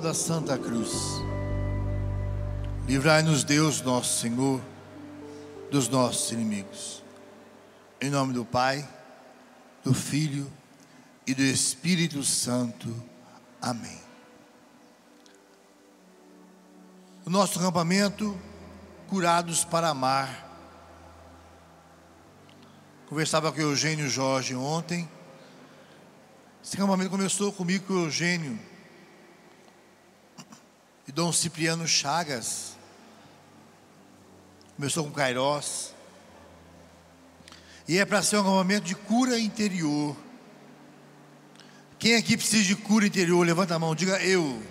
da Santa Cruz. Livrai-nos, Deus, nosso Senhor, dos nossos inimigos. Em nome do Pai, do Filho e do Espírito Santo. Amém. O nosso acampamento, Curados para Amar. Conversava com o Eugênio Jorge ontem. Esse acampamento começou comigo com o Eugênio e Dom Cipriano Chagas. Começou com Cairós. E é para ser um acampamento de cura interior. Quem aqui precisa de cura interior? Levanta a mão, diga eu.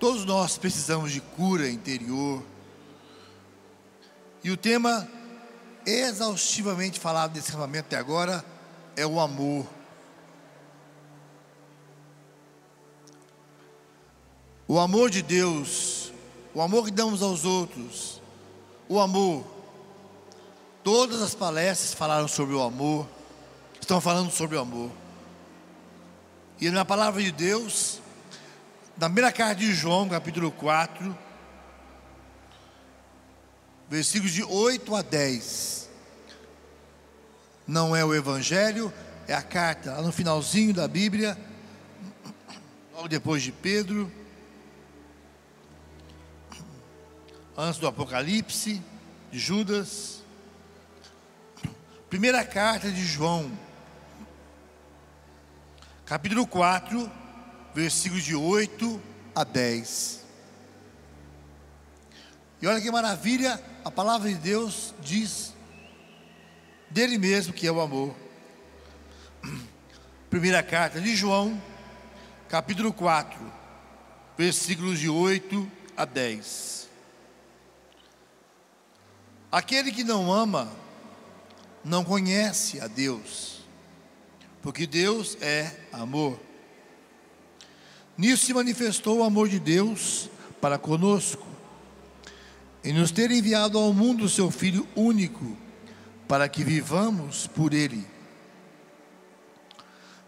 Todos nós precisamos de cura interior. E o tema exaustivamente falado nesse acampamento até agora é o amor. O amor de Deus, o amor que damos aos outros, o amor. Todas as palestras falaram sobre o amor, estão falando sobre o amor. E na palavra de Deus, na primeira carta de João, capítulo 4, versículos de 8 a 10. Não é o Evangelho, é a carta, lá no finalzinho da Bíblia, logo depois de Pedro, antes do Apocalipse, de Judas. Primeira carta de João, capítulo 4, versículos de 8 a 10. E olha que maravilha, a palavra de Deus diz dele mesmo que é o amor. Primeira carta de João, capítulo 4, versículos de 8 a 10. Aquele que não ama, não conhece a Deus, porque Deus é amor. Nisso se manifestou o amor de Deus para conosco, em nos ter enviado ao mundo o seu Filho único, para que vivamos por Ele.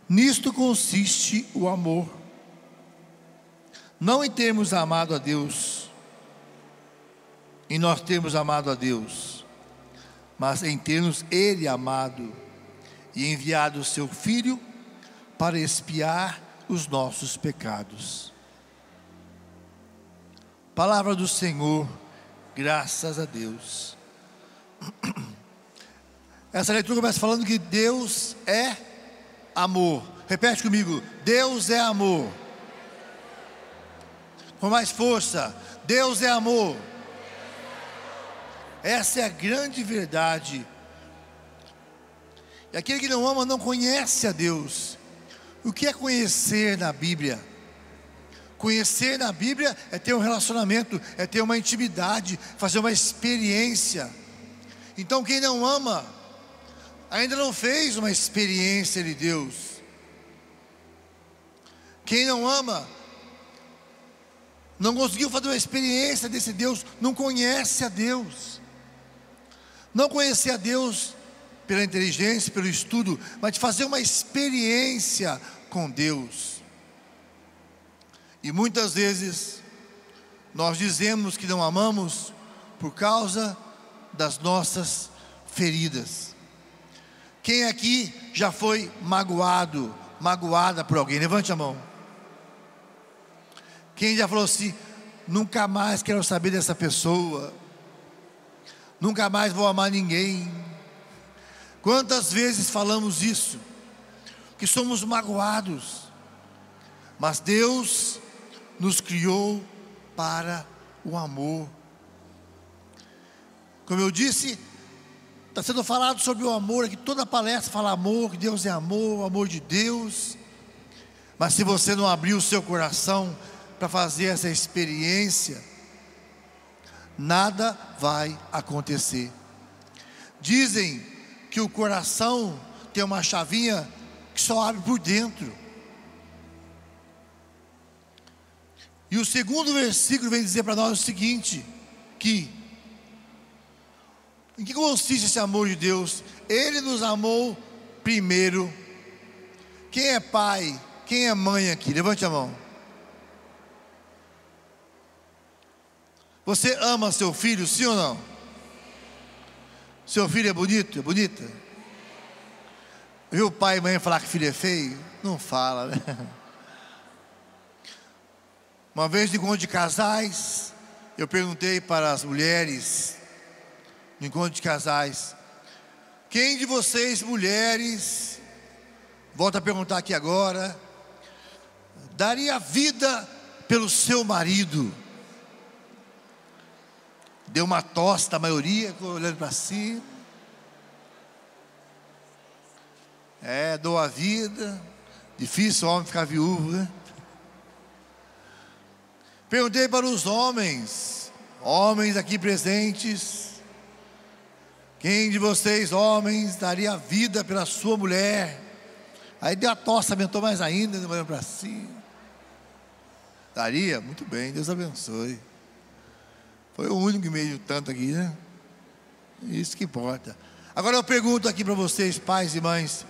Nisto consiste o amor, não em termos amado a Deus, em nós termos amado a Deus, mas em termos Ele amado e enviado o seu Filho para expiar os nossos pecados. Palavra do Senhor, graças a Deus. Essa leitura começa falando que Deus é amor. Repete comigo: Deus é amor. Com mais força: Deus é amor. Essa é a grande verdade. E aquele que não ama não conhece a Deus. O que é conhecer na Bíblia? Conhecer na Bíblia é ter um relacionamento, é ter uma intimidade, fazer uma experiência. Então, quem não ama, ainda não fez uma experiência de Deus. Quem não ama, não conseguiu fazer uma experiência desse Deus, não conhece a Deus. Não conhecer a Deus pela inteligência, pelo estudo, mas de fazer uma experiência com Deus. E muitas vezes nós dizemos que não amamos por causa das nossas feridas. Quem aqui já foi magoado, magoada por alguém? Levante a mão. Quem já falou assim: nunca mais quero saber dessa pessoa, nunca mais vou amar ninguém. Quantas vezes falamos isso? Que somos magoados, mas Deus nos criou para o amor. Como eu disse, Está sendo falado sobre o amor aqui, toda palestra fala amor, que Deus é amor, amor de Deus. Mas se você não abrir o seu coração para fazer essa experiência, nada vai acontecer. Dizem que o coração tem uma chavinha que só abre por dentro. E o segundo versículo vem dizer para nós o seguinte: que em que consiste esse amor de Deus? Ele nos amou primeiro. Quem é pai? Quem é mãe aqui? Levante a mão. Você ama seu filho, sim ou não? Seu filho é bonito? É bonita? Viu o pai e mãe falar que filho é feio? Não fala, né? Uma vez no encontro de casais, eu perguntei para as mulheres, no encontro de casais, quem de vocês, mulheres, volto a perguntar aqui agora, daria vida pelo seu marido? Deu uma tosta a maioria, olhando para cima. É, dou a vida. Difícil o homem ficar viúvo, né? Perguntei para os homens, homens aqui presentes, quem de vocês, homens, daria vida pela sua mulher? Aí deu a tosse, aumentou mais ainda, olhando para cima. Daria? Muito bem, Deus abençoe. Foi o único que meio tanto aqui, né? Isso que importa. Agora eu pergunto aqui para vocês, pais e mães: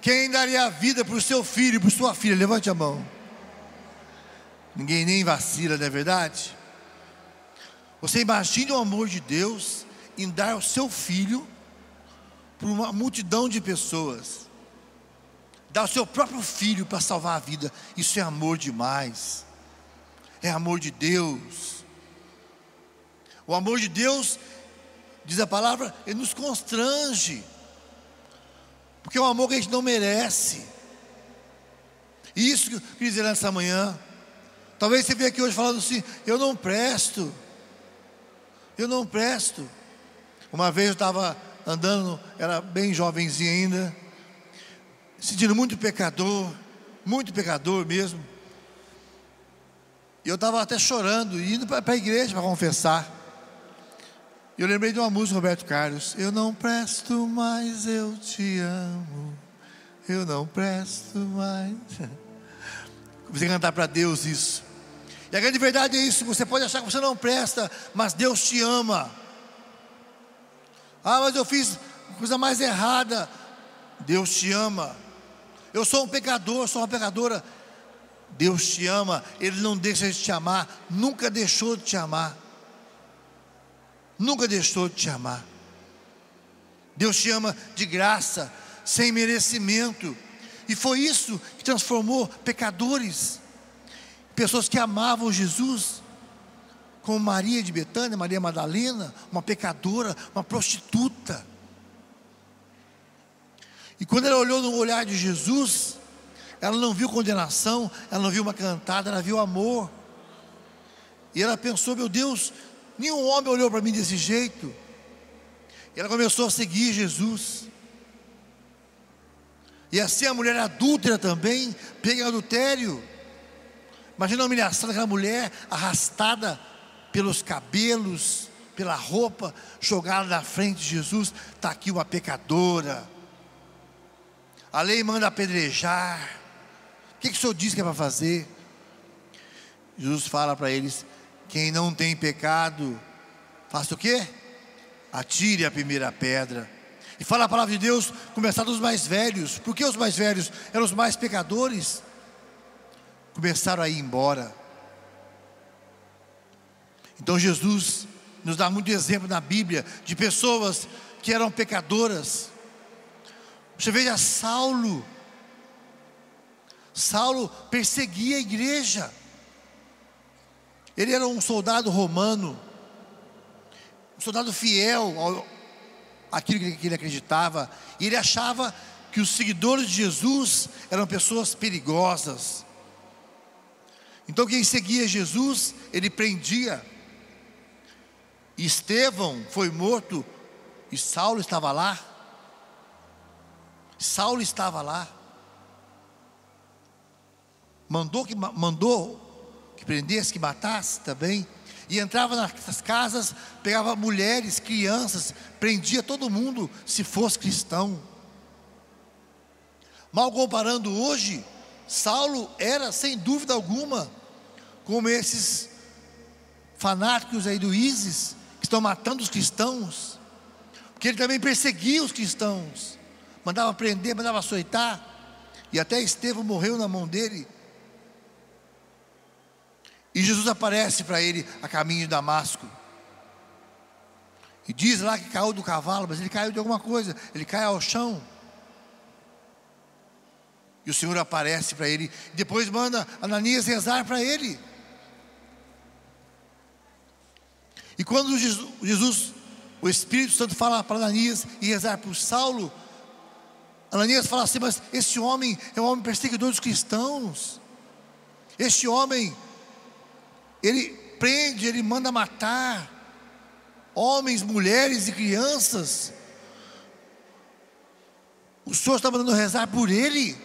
quem daria a vida para o seu filho, para sua filha? Levante a mão. Ninguém nem vacila, não é verdade? Você imagina o amor de Deus em dar o seu filho para uma multidão de pessoas. Dar o seu próprio filho para salvar a vida. Isso é amor demais. É amor de Deus. O amor de Deus, diz a palavra, ele nos constrange. Porque é um amor que a gente não merece. E isso que eu queria dizer nessa manhã. Talvez você venha aqui hoje falando assim: eu não presto, eu não presto. Uma vez eu estava andando, era bem jovenzinho ainda, sentindo muito pecador, muito pecador mesmo. E eu estava até chorando, indo para a igreja para confessar. Eu lembrei de uma música Roberto Carlos: Eu não presto mais, eu te amo. Eu não presto mais. Comecei a cantar para Deus isso. E a grande verdade é isso: você pode achar que você não presta, mas Deus te ama. Ah, mas eu fiz coisa mais errada. Deus te ama. Eu sou um pecador, sou uma pecadora. Deus te ama, Ele não deixa de te amar, nunca deixou de te amar. Nunca deixou de te amar. Deus te ama de graça, sem merecimento. E foi isso que transformou pecadores pessoas que amavam Jesus, como Maria de Betânia, Maria Madalena, uma pecadora, uma prostituta. E quando ela olhou no olhar de Jesus, ela não viu condenação, ela não viu uma cantada, ela viu amor. E ela pensou: meu Deus, nenhum homem olhou para mim desse jeito. E ela começou a seguir Jesus. E assim a mulher adúltera também, pega adultério. Imagina a humilhação daquela mulher arrastada pelos cabelos, pela roupa, jogada na frente de Jesus. Está aqui uma pecadora. A lei manda apedrejar. O que, que o Senhor diz que é para fazer? Jesus fala para eles: quem não tem pecado, faça o quê? Atire a primeira pedra. E fala a palavra de Deus, começar dos mais velhos. Por que os mais velhos eram os mais pecadores? começaram a ir embora. Então Jesus nos dá muito exemplo na Bíblia de pessoas que eram pecadoras. Você veja Saulo. Saulo perseguia a igreja. Ele era um soldado romano, um soldado fiel ao, àquilo que ele acreditava, e ele achava que os seguidores de Jesus eram pessoas perigosas, então quem seguia Jesus, ele prendia. E Estevão foi morto e Saulo estava lá. Saulo estava lá. Mandou que mandou que prendesse, que matasse também. E entrava nas casas, pegava mulheres, crianças, prendia todo mundo se fosse cristão. Mal comparando hoje, Saulo era sem dúvida alguma como esses fanáticos aí do ISIS, que estão matando os cristãos, porque ele também perseguia os cristãos, mandava prender, mandava açoitar, e até Estevão morreu na mão dele. E Jesus aparece para ele a caminho de Damasco. E diz lá que caiu do cavalo, mas ele caiu de alguma coisa, ele cai ao chão. E o Senhor aparece para ele, e depois manda Ananias rezar para ele. E quando Jesus, o Espírito Santo fala para Ananias e rezar para Saulo, Ananias fala assim: Mas esse homem é um homem perseguidor dos cristãos. Este homem, ele prende, ele manda matar homens, mulheres e crianças. O Senhor está mandando rezar por ele.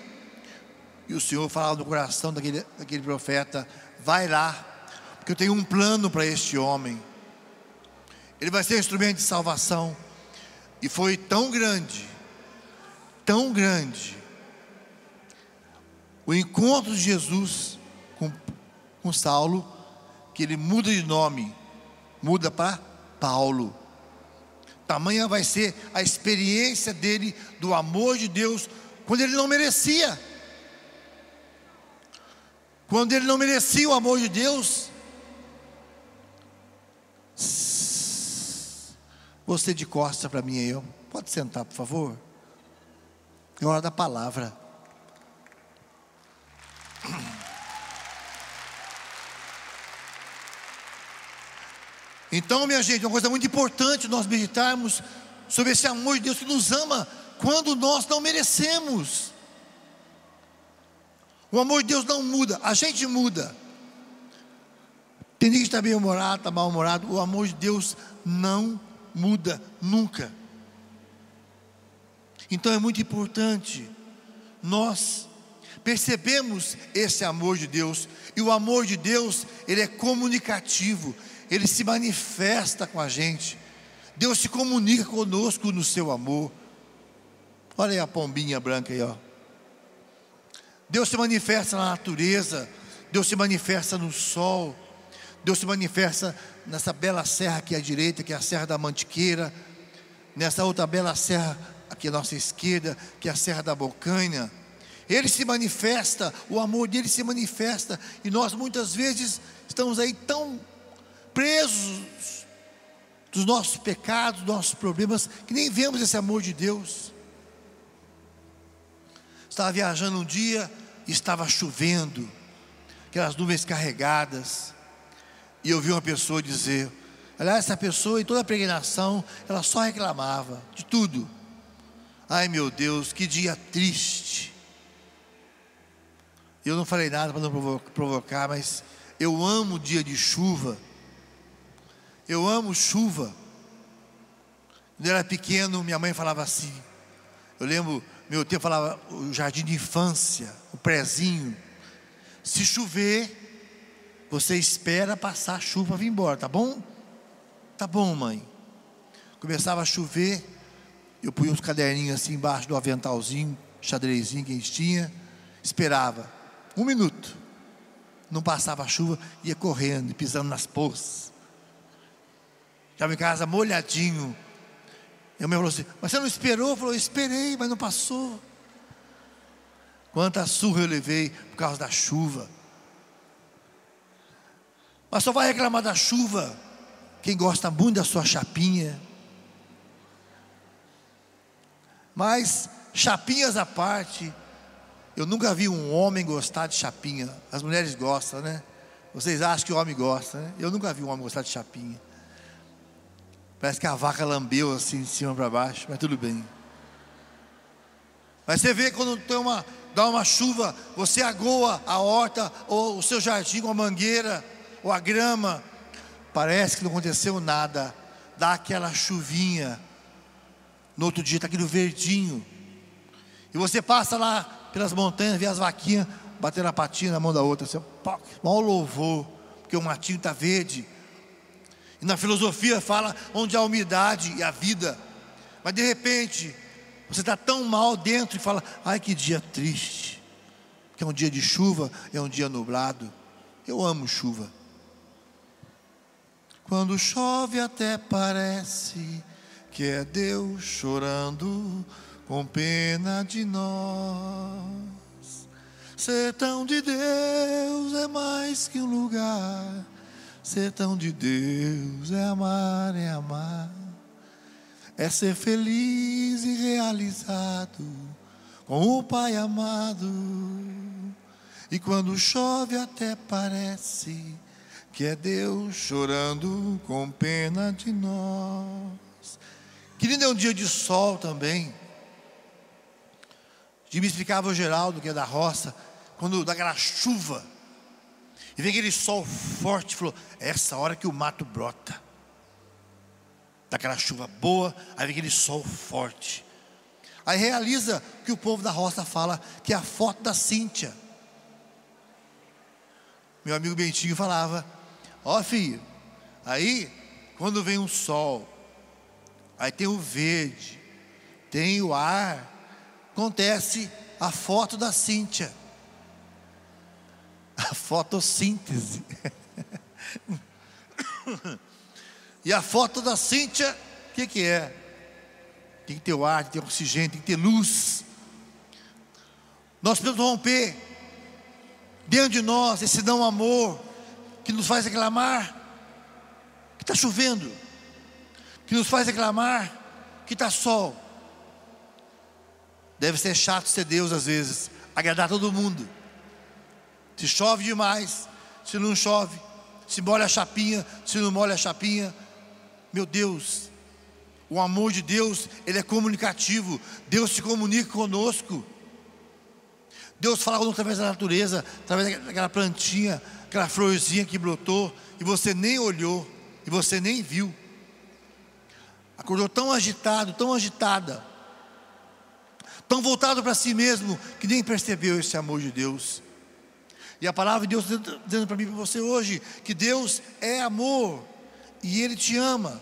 E o Senhor fala no coração daquele, daquele profeta: Vai lá, porque eu tenho um plano para este homem. Ele vai ser um instrumento de salvação. E foi tão grande tão grande. O encontro de Jesus com, com Saulo, que ele muda de nome, muda para Paulo. Tamanha vai ser a experiência dele do amor de Deus quando ele não merecia. Quando ele não merecia o amor de Deus, você de costa para mim aí, pode sentar, por favor. É hora da palavra. Então, minha gente, uma coisa muito importante nós meditarmos sobre esse amor de Deus que nos ama quando nós não merecemos. O amor de Deus não muda, a gente muda. Tem que está bem-humorado, está mal-humorado. O amor de Deus não muda nunca. Então é muito importante nós percebemos esse amor de Deus, e o amor de Deus, ele é comunicativo, ele se manifesta com a gente. Deus se comunica conosco no seu amor. Olha aí a pombinha branca aí, ó. Deus se manifesta na natureza, Deus se manifesta no sol, Deus se manifesta nessa bela serra aqui à direita, que é a Serra da Mantiqueira, nessa outra bela serra aqui à nossa esquerda, que é a Serra da Bocanha. Ele se manifesta, o amor dele se manifesta, e nós muitas vezes estamos aí tão presos dos nossos pecados, dos nossos problemas, que nem vemos esse amor de Deus. Estava viajando um dia e estava chovendo, aquelas nuvens carregadas, e eu vi uma pessoa dizer: Aliás, essa pessoa em toda a peregrinação, ela só reclamava de tudo. Ai meu Deus, que dia triste. Eu não falei nada para não provocar, mas eu amo dia de chuva. Eu amo chuva. Quando eu era pequeno, minha mãe falava assim. Eu lembro, meu tio falava o jardim de infância, o prezinho. Se chover, você espera passar a chuva para vir embora, tá bom? Tá bom, mãe. Começava a chover, eu punha uns caderninhos assim embaixo do aventalzinho, xadrezinho que a gente tinha, esperava um minuto. Não passava a chuva, ia correndo, pisando nas poças. Já em casa molhadinho. E a mãe falou assim: Mas você não esperou? Falou: Esperei, mas não passou. Quanta surra eu levei por causa da chuva. Mas só vai reclamar da chuva quem gosta muito da sua chapinha, Mas, chapinhas à parte, eu nunca vi um homem gostar de chapinha. As mulheres gostam, né? Vocês acham que o homem gosta, né? Eu nunca vi um homem gostar de chapinha. Parece que a vaca lambeu assim de cima para baixo, mas tudo bem. Mas você vê quando tem uma, dá uma chuva, você agoa a horta, ou o seu jardim com a mangueira, ou a grama, parece que não aconteceu nada, dá aquela chuvinha, no outro dia está aquele verdinho. E você passa lá pelas montanhas, vê as vaquinhas batendo a patinha na mão da outra. Você, pô, mal louvor, porque o matinho está verde. E na filosofia fala onde há umidade e a vida. Mas de repente, você está tão mal dentro e fala: ai que dia triste. Que é um dia de chuva, é um dia nublado. Eu amo chuva. Quando chove até parece que é Deus chorando com pena de nós. Sertão de Deus é mais que um lugar, sertão de Deus é amar, é amar. é ser feliz e realizado com o Pai amado. E quando chove, até parece que é Deus chorando com pena de nós. Querido, é um dia de sol também. De me explicava o Geraldo, que é da roça, quando dá aquela chuva, e vem aquele sol forte, falou: é essa hora que o mato brota. Daquela chuva boa, aí vem aquele sol forte. Aí realiza que o povo da roça fala, que é a foto da Cíntia. Meu amigo Bentinho falava: Ó oh, filho, aí quando vem um sol, aí tem o verde, tem o ar, acontece a foto da Cíntia. A fotossíntese. e a foto da Cíntia, o que, que é? Tem que ter ar, tem que ter oxigênio, tem que ter luz. Nós precisamos romper dentro de nós esse não amor que nos faz reclamar que está chovendo, que nos faz reclamar que está sol. Deve ser chato ser Deus às vezes, agradar todo mundo. Se chove demais, se não chove, se molha a chapinha, se não molha a chapinha. Meu Deus, o amor de Deus, ele é comunicativo. Deus se comunica conosco. Deus fala conosco através da natureza, através daquela plantinha, aquela florzinha que brotou, e você nem olhou, e você nem viu. Acordou tão agitado, tão agitada tão voltado para si mesmo, que nem percebeu esse amor de Deus. E a palavra de Deus dizendo para mim e para você hoje, que Deus é amor, e Ele te ama.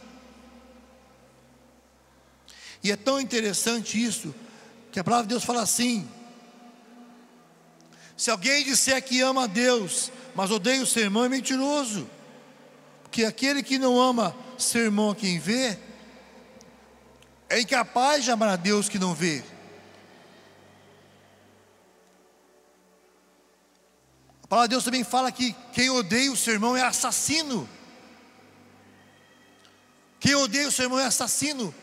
E é tão interessante isso, que a palavra de Deus fala assim: se alguém disser que ama a Deus, mas odeia o seu irmão, é mentiroso. Porque aquele que não ama seu irmão a quem vê, é incapaz de amar a Deus que não vê. Palavra de Deus também fala que quem odeia o seu irmão é assassino. Quem odeia o seu irmão é assassino.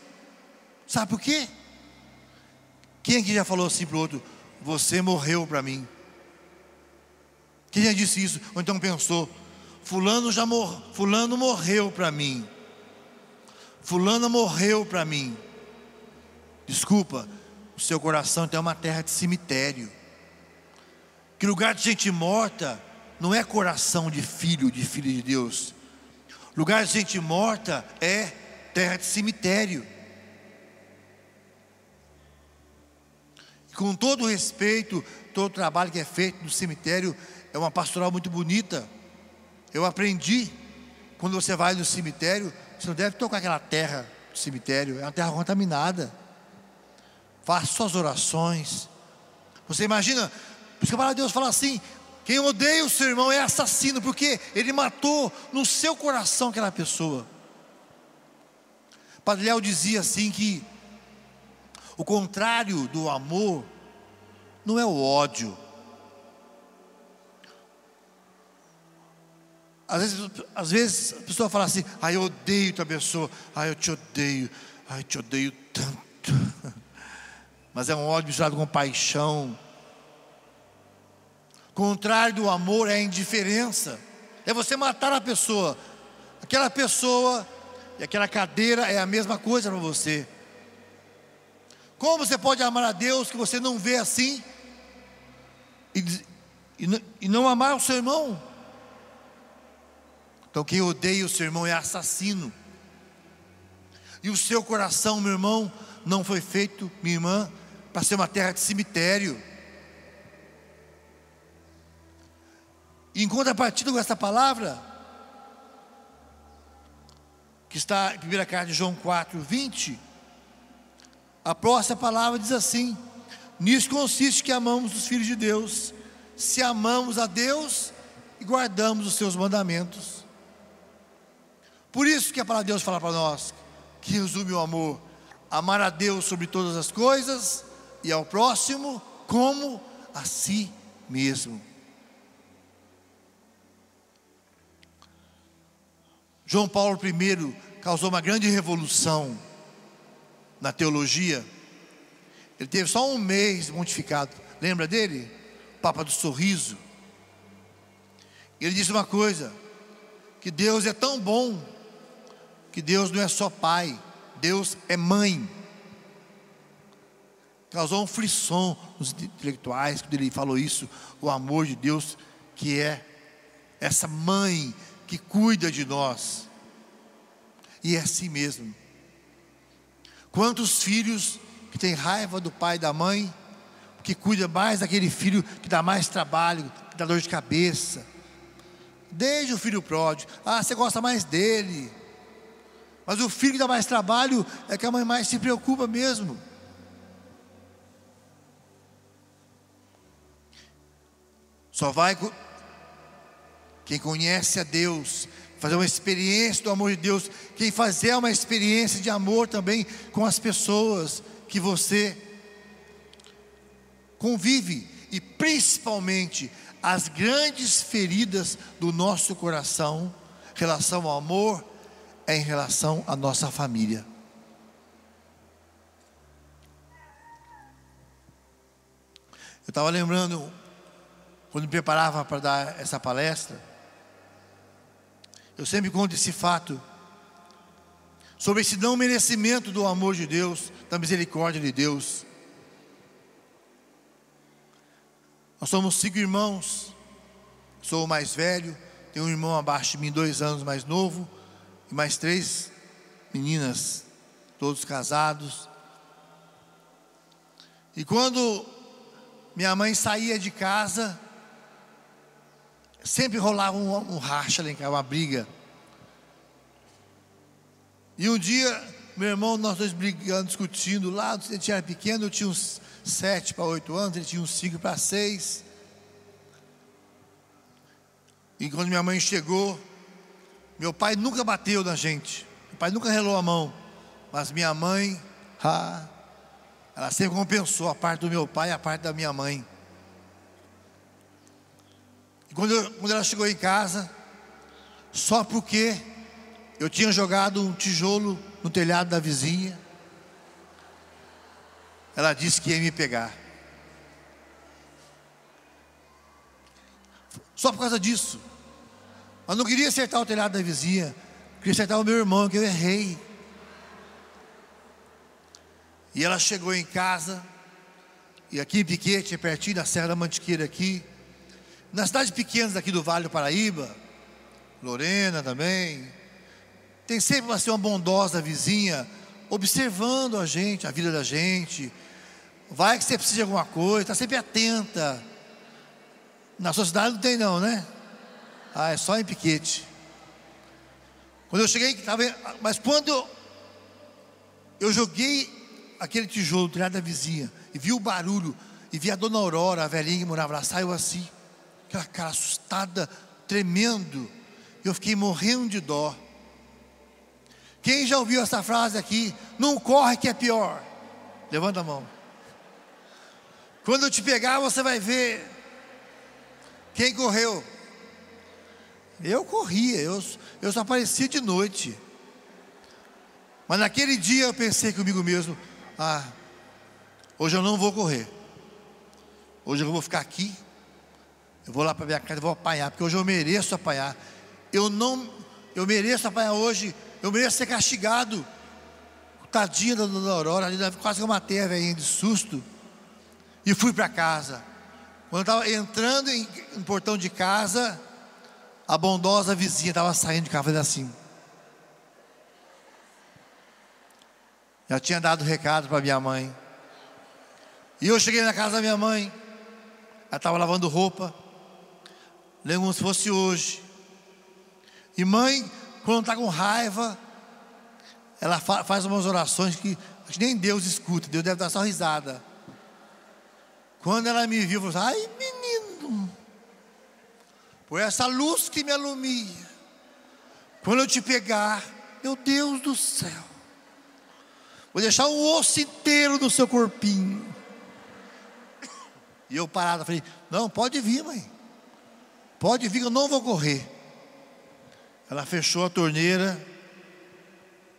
Sabe por quê? Quem aqui já falou assim para o outro: Você morreu para mim? Quem já disse isso? Ou então pensou: Fulano já mor Fulano morreu para mim. Fulano morreu para mim. Desculpa, o seu coração tem uma terra de cemitério que lugar de gente morta não é coração de filho, de filho de Deus. Lugar de gente morta é terra de cemitério. Com todo respeito, todo o trabalho que é feito no cemitério é uma pastoral muito bonita. Eu aprendi, quando você vai no cemitério, você não deve tocar aquela terra do cemitério, é uma terra contaminada. Faça suas orações. Você imagina por isso que a palavra de Deus fala assim: quem odeia o seu irmão é assassino, porque ele matou no seu coração aquela pessoa. Padre Léo dizia assim que o contrário do amor não é o ódio. Às vezes, às vezes a pessoa fala assim, ah, eu odeio tua pessoa, ah, eu te odeio, ah, eu te odeio tanto. Mas é um ódio misturado com paixão, contrário do amor é a indiferença. É você matar a pessoa. Aquela pessoa e aquela cadeira é a mesma coisa para você. Como você pode amar a Deus que você não vê assim e, e, e não amar o seu irmão? Então, quem odeia o seu irmão é assassino. E o seu coração, meu irmão, não foi feito, minha irmã, para ser uma terra de cemitério. Em contrapartida com essa palavra, que está em primeira carta de João 4, 20, a próxima palavra diz assim: Nisso consiste que amamos os filhos de Deus, se amamos a Deus e guardamos os seus mandamentos. Por isso que a palavra de Deus fala para nós, que resume o amor: amar a Deus sobre todas as coisas e ao próximo como a si mesmo. João Paulo I causou uma grande revolução na teologia. Ele teve só um mês pontificado. Lembra dele? Papa do Sorriso. Ele disse uma coisa: que Deus é tão bom, que Deus não é só pai, Deus é mãe. Causou um frisson nos intelectuais quando ele falou isso, o amor de Deus, que é essa mãe que cuida de nós. E é assim mesmo. Quantos filhos que têm raiva do pai e da mãe, que cuida mais daquele filho que dá mais trabalho, que dá dor de cabeça. Desde o filho pródigo, ah, você gosta mais dele. Mas o filho que dá mais trabalho é que a mãe mais se preocupa mesmo. Só vai quem conhece a Deus, fazer uma experiência do amor de Deus, quem fazer uma experiência de amor também com as pessoas que você convive e principalmente as grandes feridas do nosso coração, relação ao amor, é em relação à nossa família. Eu estava lembrando, quando me preparava para dar essa palestra, eu sempre conto esse fato sobre esse não merecimento do amor de Deus, da misericórdia de Deus. Nós somos cinco irmãos, sou o mais velho, tenho um irmão abaixo de mim, dois anos mais novo, e mais três meninas, todos casados. E quando minha mãe saía de casa, sempre rolava um, um racha lá casa, uma briga. E um dia, meu irmão, nós dois brigando, discutindo lá, ele tinha pequeno, eu tinha uns sete para oito anos, ele tinha uns cinco para seis. E quando minha mãe chegou, meu pai nunca bateu na gente, meu pai nunca relou a mão, mas minha mãe, ah, ela sempre compensou a parte do meu pai e a parte da minha mãe. E quando, quando ela chegou em casa, só porque eu tinha jogado um tijolo no telhado da vizinha, ela disse que ia me pegar. Só por causa disso. Mas não queria acertar o telhado da vizinha, queria acertar o meu irmão, que eu errei. E ela chegou em casa, e aqui em Piquete, pertinho da Serra da Mantiqueira aqui, nas cidades pequenas aqui do Vale do Paraíba, Lorena também, tem sempre uma, uma bondosa vizinha observando a gente, a vida da gente. Vai que você precisa de alguma coisa, está sempre atenta. Na sua cidade não tem não, né? Ah, é só em piquete. Quando eu cheguei, tava, mas quando eu, eu joguei aquele tijolo do telhado da vizinha e vi o barulho e vi a dona Aurora, a velhinha que morava lá, saiu assim aquela cara assustada, tremendo. Eu fiquei morrendo de dó. Quem já ouviu essa frase aqui? Não corre que é pior. Levanta a mão. Quando eu te pegar, você vai ver quem correu. Eu corria, eu, eu só aparecia de noite. Mas naquele dia eu pensei comigo mesmo: ah, hoje eu não vou correr. Hoje eu vou ficar aqui eu vou lá para minha casa e vou apanhar, porque hoje eu mereço apanhar. Eu não, eu mereço apanhar hoje, eu mereço ser castigado. Tadinha da dona Aurora, ali, quase que eu matei a velhinha de susto. E fui para casa. Quando eu estava entrando em, no portão de casa, a bondosa vizinha estava saindo de casa fazendo assim. Já tinha dado recado para minha mãe. E eu cheguei na casa da minha mãe. Ela estava lavando roupa. Lembro como se fosse hoje. E mãe, quando está com raiva, ela fa faz umas orações que, que nem Deus escuta, Deus deve dar só risada. Quando ela me viu, falou ai menino, por essa luz que me alumia, quando eu te pegar, meu Deus do céu, vou deixar um osso inteiro no seu corpinho. E eu parado, falei, não, pode vir, mãe. Pode vir, eu não vou correr. Ela fechou a torneira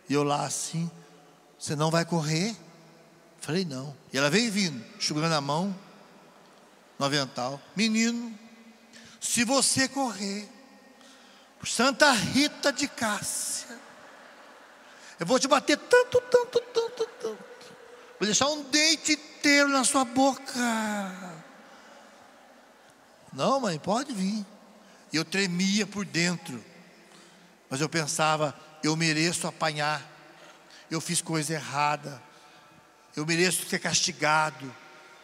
e eu lá assim, Você não vai correr? Falei, não. E ela veio vindo, enxugando a mão, no avental. Menino, se você correr, por Santa Rita de Cássia, eu vou te bater tanto, tanto, tanto, tanto. Vou deixar um dente inteiro na sua boca. Não, mãe, pode vir. Eu tremia por dentro. Mas eu pensava, eu mereço apanhar. Eu fiz coisa errada. Eu mereço ser castigado.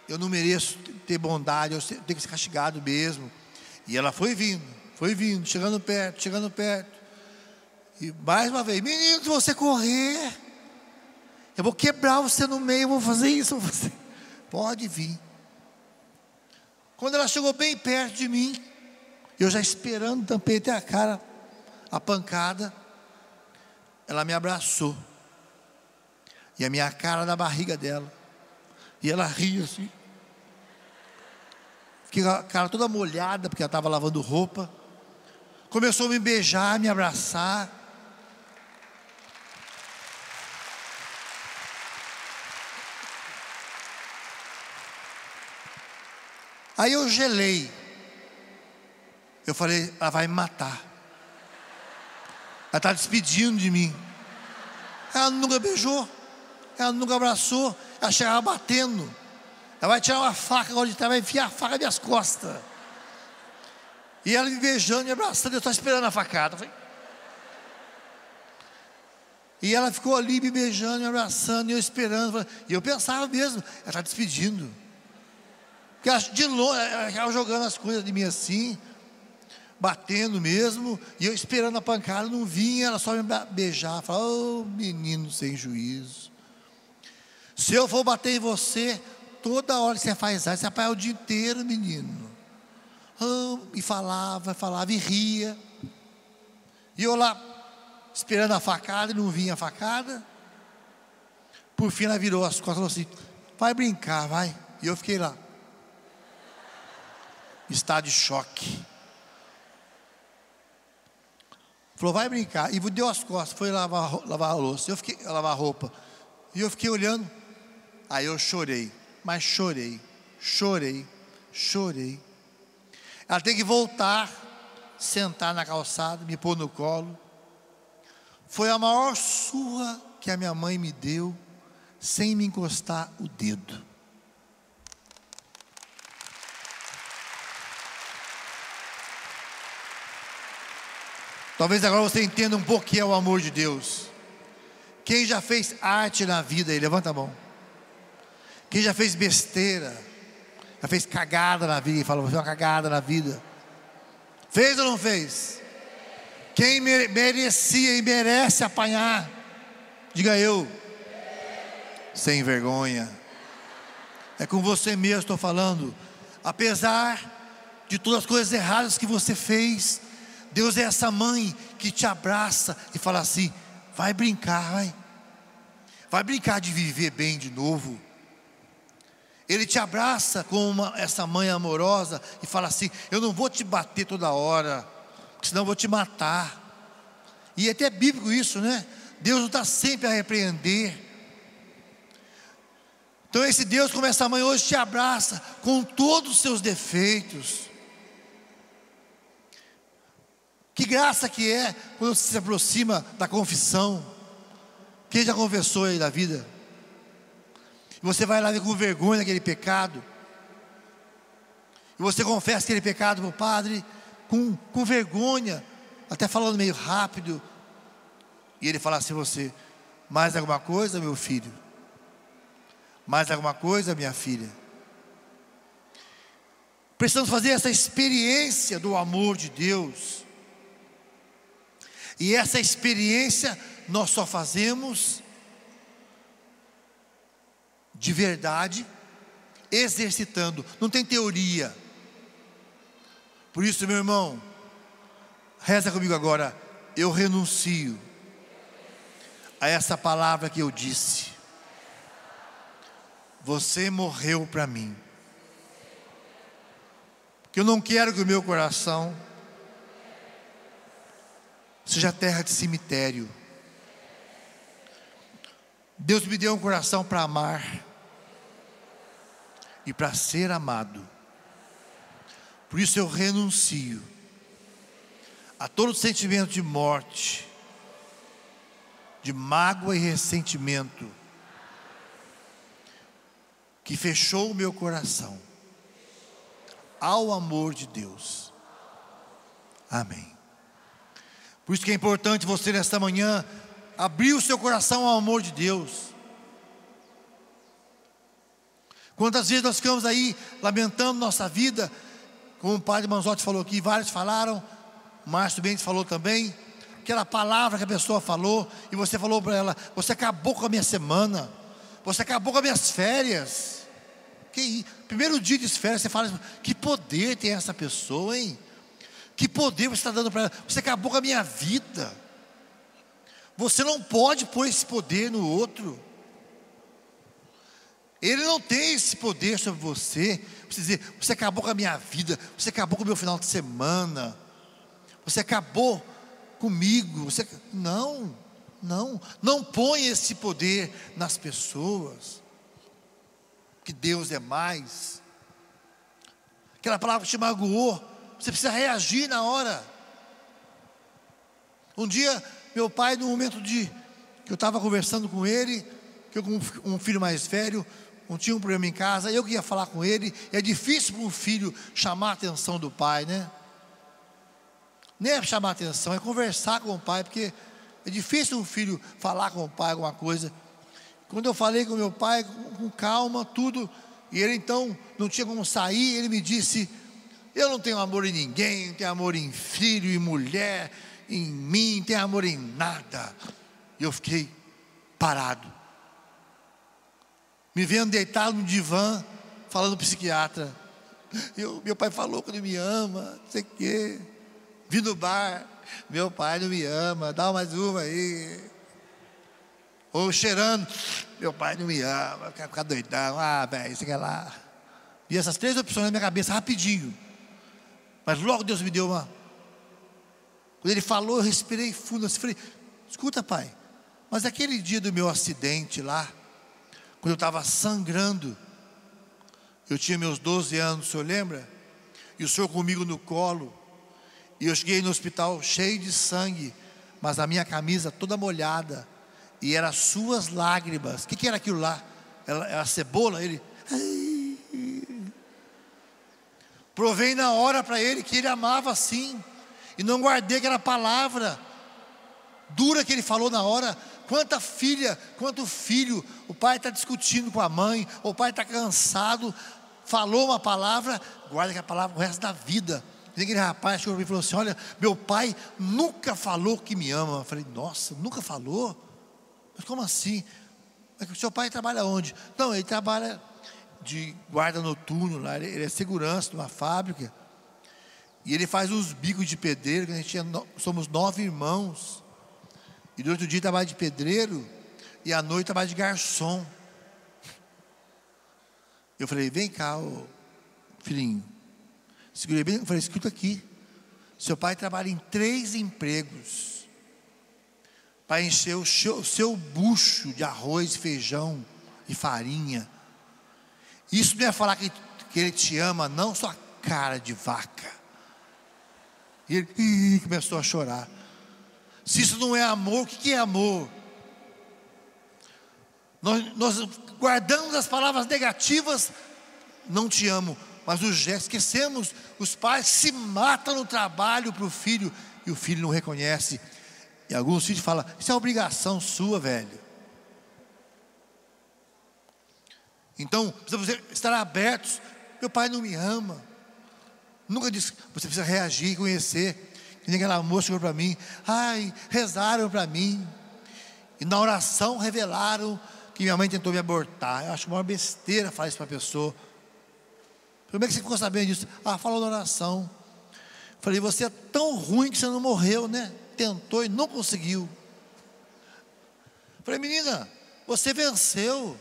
Eu não mereço ter bondade, eu tenho que ser castigado mesmo. E ela foi vindo, foi vindo, chegando perto, chegando perto. E mais uma vez, menino, se você correr, eu vou quebrar você no meio, eu vou fazer isso. Você pode vir. Quando ela chegou bem perto de mim, eu já esperando, tampei até a cara, a pancada, ela me abraçou. E a minha cara na barriga dela. E ela ria assim. Fiquei com a cara toda molhada, porque ela estava lavando roupa. Começou a me beijar, me abraçar. Aí eu gelei. Eu falei, ela vai me matar. Ela está despedindo de mim. Ela nunca beijou. Ela nunca abraçou. Ela chegava batendo. Ela vai tirar uma faca agora de trás, vai enfiar a faca nas minhas costas. E ela me beijando, me abraçando, eu estou esperando a facada. Falei... E ela ficou ali me beijando, me abraçando, e eu esperando. E eu pensava mesmo, ela está despedindo. Porque de longe, ela jogando as coisas de mim assim, batendo mesmo, e eu esperando a pancada, não vinha, ela só me beijar, falava, ô oh, menino sem juízo. Se eu for bater em você, toda hora você faz isso, você apanha o dia inteiro, menino. Oh, e falava, falava, e ria. E eu lá, esperando a facada, e não vinha a facada. Por fim ela virou as costas e falou assim: vai brincar, vai. E eu fiquei lá estado de choque. Falou, vai brincar. E deu as costas, foi lavar, lavar a louça. Eu fiquei, lavar a roupa. E eu fiquei olhando. Aí eu chorei. Mas chorei. Chorei. Chorei. Ela tem que voltar, sentar na calçada, me pôr no colo. Foi a maior surra que a minha mãe me deu, sem me encostar o dedo. Talvez agora você entenda um pouco o que é o amor de Deus. Quem já fez arte na vida aí, levanta a mão. Quem já fez besteira, já fez cagada na vida, fala, fez uma cagada na vida. Fez ou não fez? Quem merecia e merece apanhar, diga eu, sem vergonha. É com você mesmo estou falando. Apesar de todas as coisas erradas que você fez, Deus é essa mãe que te abraça e fala assim: vai brincar, vai. Vai brincar de viver bem de novo. Ele te abraça com uma, essa mãe amorosa e fala assim: Eu não vou te bater toda hora, senão eu vou te matar. E é até bíblico isso, né? Deus não está sempre a repreender. Então, esse Deus, como essa mãe hoje, te abraça com todos os seus defeitos Que graça que é quando você se aproxima da confissão. Quem já confessou aí da vida? E você vai lá com vergonha daquele pecado. E você confessa aquele pecado para o padre com, com vergonha, até falando meio rápido. E ele fala assim: você, mais alguma coisa, meu filho? Mais alguma coisa, minha filha? Precisamos fazer essa experiência do amor de Deus. E essa experiência nós só fazemos de verdade, exercitando, não tem teoria. Por isso, meu irmão, reza comigo agora. Eu renuncio a essa palavra que eu disse. Você morreu para mim. Que eu não quero que o meu coração seja terra de cemitério. Deus me deu um coração para amar e para ser amado. Por isso eu renuncio a todo sentimento de morte, de mágoa e ressentimento que fechou o meu coração ao amor de Deus. Amém. Por isso que é importante você nesta manhã abrir o seu coração ao amor de Deus. Quantas vezes nós ficamos aí lamentando nossa vida, como o padre Manzotti falou aqui, vários falaram, Márcio Bentes falou também, aquela palavra que a pessoa falou, e você falou para ela: Você acabou com a minha semana, você acabou com as minhas férias. Que primeiro dia de férias, você fala: Que poder tem essa pessoa, hein? Que poder você está dando para ela? Você acabou com a minha vida. Você não pode pôr esse poder no outro. Ele não tem esse poder sobre você. Você dizer, você acabou com a minha vida, você acabou com o meu final de semana, você acabou comigo. Você... Não, não, não põe esse poder nas pessoas. Que Deus é mais. Aquela palavra que te magoou, você precisa reagir na hora. Um dia meu pai, no momento de que eu estava conversando com ele, que eu com um filho mais velho, não tinha um problema em casa, eu queria falar com ele. É difícil para um filho chamar a atenção do pai, né? Nem é chamar a atenção, é conversar com o pai, porque é difícil um filho falar com o pai alguma coisa. Quando eu falei com meu pai, com calma, tudo, e ele então não tinha como sair, ele me disse: Eu não tenho amor em ninguém, não tenho amor em filho e mulher, em mim, tem amor em nada. E eu fiquei parado. Me vendo deitado no divã, falando psiquiatra. Eu, meu pai falou que ele me ama, não sei o quê. Vi no bar, meu pai não me ama, dá mais uma aí. Ou cheirando, meu pai não me ama, quero ficar doidão, ah, velho, é lá. E essas três opções na minha cabeça, rapidinho. Mas logo Deus me deu uma, quando ele falou, eu respirei fundo assim, falei, escuta pai, mas aquele dia do meu acidente lá, quando eu estava sangrando, eu tinha meus 12 anos, o senhor lembra? E o senhor comigo no colo, e eu cheguei no hospital cheio de sangue, mas a minha camisa toda molhada, e eram suas lágrimas. O que, que era aquilo lá? Era, era cebola? Ele. Provei na hora para ele que ele amava assim e não guardei aquela palavra dura que ele falou na hora. Quanta filha, quanto filho, o pai está discutindo com a mãe, o pai está cansado, falou uma palavra, guarda aquela palavra o resto da vida. E aquele rapaz chegou e falou assim: Olha, meu pai nunca falou que me ama. Eu falei, nossa, nunca falou? Mas como assim? O seu pai trabalha onde? Não, ele trabalha de guarda noturno lá, ele é segurança numa fábrica. E ele faz uns bicos de pedreiro, a gente tinha, somos nove irmãos. E durante o dia trabalha de pedreiro e à noite trabalha de garçom. Eu falei, vem cá, ô, filhinho. Segurei bem, eu falei, escuta aqui. Seu pai trabalha em três empregos para encher o seu, o seu bucho de arroz, feijão e farinha. Isso não é falar que, que ele te ama, não, sua cara de vaca. E ele ih, começou a chorar. Se isso não é amor, o que é amor? Nós, nós guardamos as palavras negativas, não te amo, mas os gestos, esquecemos, os pais se matam no trabalho para o filho, e o filho não reconhece. E alguns filhos falam, isso é obrigação sua, velho. Então, precisamos estar abertos. Meu pai não me ama. Nunca disse, você precisa reagir, conhecer. E aquela moça chegou para mim, ai, rezaram para mim. E na oração revelaram que minha mãe tentou me abortar. Eu acho uma besteira falar isso para a pessoa. Como é que você ficou sabendo disso? Ah, falou na oração. Falei, você é tão ruim que você não morreu, né? Tentou e não conseguiu. Falei, menina, você venceu.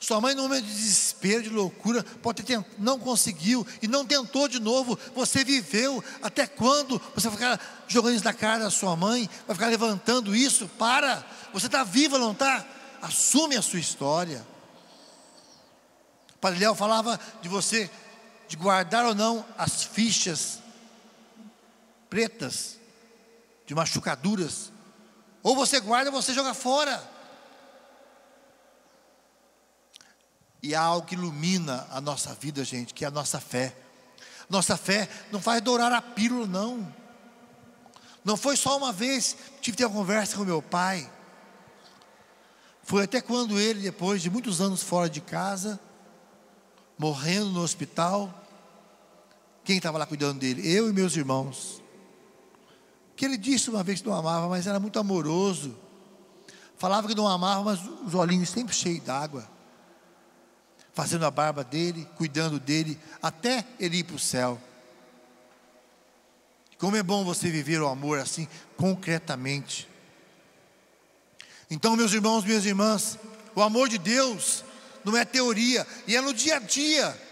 Sua mãe, no momento de desespero, de loucura, pode ter não conseguiu e não tentou de novo. Você viveu. Até quando você vai ficar jogando isso na cara da sua mãe? Vai ficar levantando isso? Para. Você está viva, não está? Assume a sua história. O Padre Léo falava de você, de guardar ou não as fichas pretas, de machucaduras. Ou você guarda ou você joga fora. E há algo que ilumina a nossa vida, gente, que é a nossa fé. Nossa fé não faz dourar a pílula, não. Não foi só uma vez, tive que ter uma conversa com meu pai. Foi até quando ele, depois de muitos anos fora de casa, morrendo no hospital, quem estava lá cuidando dele? Eu e meus irmãos. Que ele disse uma vez que não amava, mas era muito amoroso. Falava que não amava, mas os olhinhos sempre cheios d'água fazendo a barba dele, cuidando dele, até ele ir para o céu. Como é bom você viver o amor assim, concretamente. Então, meus irmãos, minhas irmãs, o amor de Deus não é teoria, e é no dia a dia.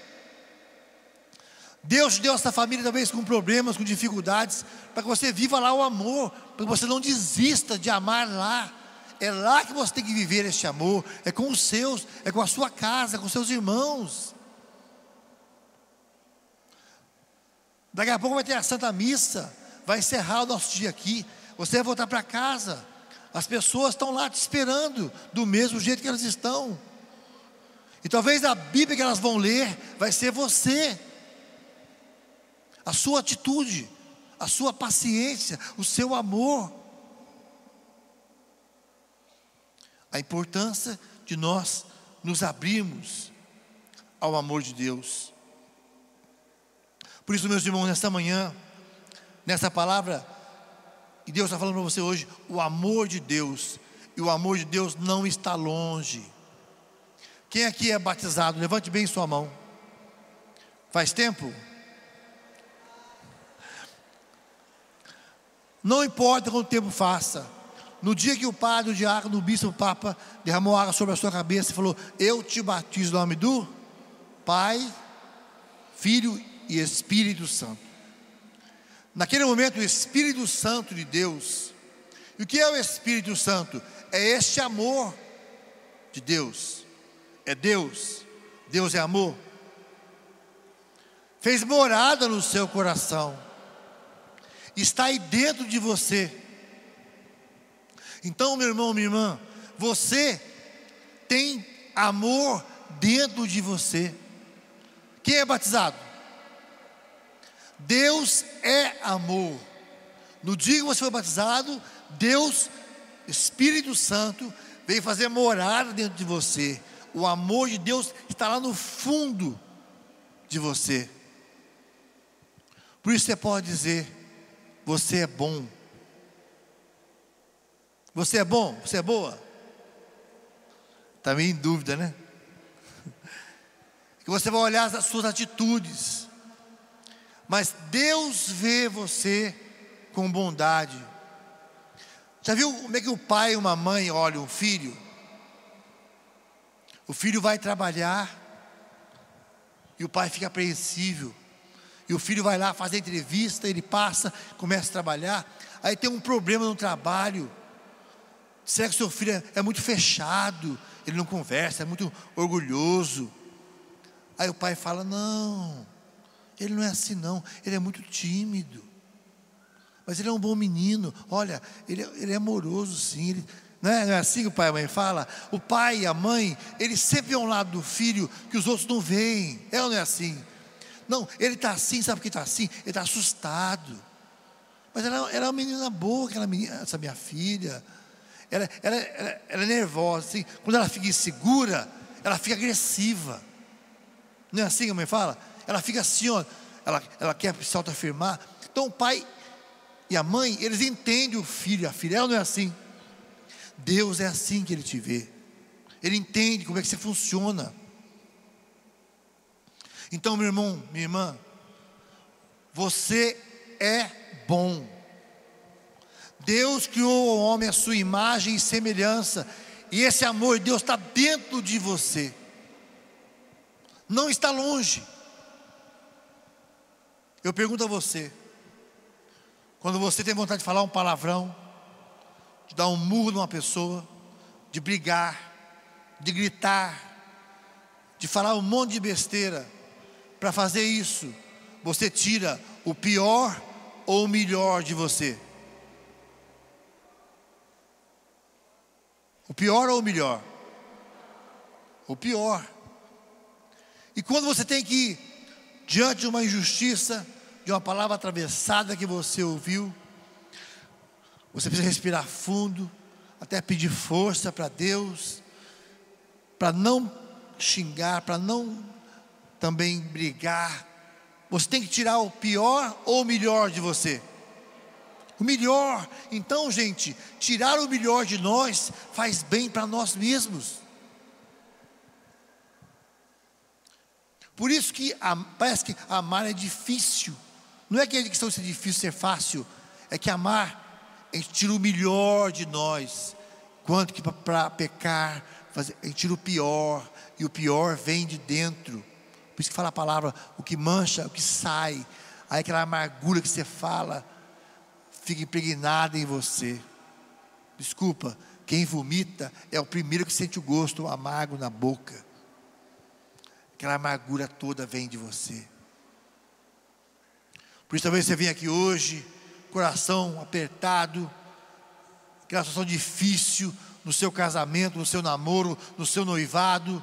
Deus deu essa família talvez com problemas, com dificuldades, para que você viva lá o amor, para que você não desista de amar lá. É lá que você tem que viver este amor, é com os seus, é com a sua casa, com os seus irmãos. Daqui a pouco vai ter a Santa Missa, vai encerrar o nosso dia aqui. Você vai voltar para casa. As pessoas estão lá te esperando, do mesmo jeito que elas estão. E talvez a Bíblia que elas vão ler vai ser você, a sua atitude, a sua paciência, o seu amor. A importância de nós nos abrirmos ao amor de Deus. Por isso, meus irmãos, nesta manhã, nessa palavra, e Deus está falando para você hoje, o amor de Deus, e o amor de Deus não está longe. Quem aqui é batizado? Levante bem sua mão. Faz tempo? Não importa quanto tempo faça, no dia que o padre, o diácono, o bispo, o papa derramou água sobre a sua cabeça e falou: Eu te batizo no nome do Pai, Filho e Espírito Santo. Naquele momento, o Espírito Santo de Deus, e o que é o Espírito Santo? É este amor de Deus, é Deus, Deus é amor. Fez morada no seu coração, está aí dentro de você então, meu irmão, minha irmã, você tem amor dentro de você. Quem é batizado? Deus é amor. No dia que você foi batizado, Deus, Espírito Santo, veio fazer morada dentro de você. O amor de Deus está lá no fundo de você. Por isso você pode dizer: você é bom você é bom? Você é boa? Está meio em dúvida, né? Que você vai olhar as suas atitudes, mas Deus vê você com bondade. Já viu como é que o pai e uma mãe olham o filho? O filho vai trabalhar e o pai fica apreensível. E o filho vai lá fazer entrevista, ele passa, começa a trabalhar. Aí tem um problema no trabalho. Será que seu filho é, é muito fechado? Ele não conversa, é muito orgulhoso. Aí o pai fala: Não, ele não é assim, não. Ele é muito tímido. Mas ele é um bom menino. Olha, ele, ele é amoroso, sim. Ele, não, é, não é assim que o pai e a mãe fala? O pai e a mãe, eles sempre vê um lado do filho que os outros não veem. É ou não é assim? Não, ele está assim, sabe por que está assim? Ele está assustado. Mas ela, ela é uma menina boa, aquela menina, essa minha filha ela, ela, ela, ela é nervosa, assim. quando ela fica insegura, ela fica agressiva. Não é assim que a mãe fala? Ela fica assim, ó, ela, ela quer se autoafirmar. Então o pai e a mãe, eles entendem o filho, a filha, ela não é assim. Deus é assim que ele te vê. Ele entende como é que você funciona. Então, meu irmão, minha irmã, você é bom. Deus criou o homem à sua imagem e semelhança, e esse amor de Deus está dentro de você. não está longe. Eu pergunto a você, quando você tem vontade de falar um palavrão, de dar um murro numa pessoa, de brigar, de gritar, de falar um monte de besteira, para fazer isso, você tira o pior ou o melhor de você? O pior ou o melhor? O pior. E quando você tem que ir diante de uma injustiça, de uma palavra atravessada que você ouviu, você precisa respirar fundo, até pedir força para Deus, para não xingar, para não também brigar. Você tem que tirar o pior ou o melhor de você. O melhor. Então, gente, tirar o melhor de nós faz bem para nós mesmos. Por isso que parece que amar é difícil. Não é que a questão de ser difícil, ser fácil. É que amar, a gente tira o melhor de nós. Quanto que para pecar, fazer, a gente tira o pior. E o pior vem de dentro. Por isso que fala a palavra, o que mancha, o que sai. Aí aquela amargura que você fala, fica impregnada em você. Desculpa, quem vomita é o primeiro que sente o gosto amargo na boca aquela amargura toda vem de você. Por isso talvez você venha aqui hoje, coração apertado, aquela situação difícil no seu casamento, no seu namoro, no seu noivado,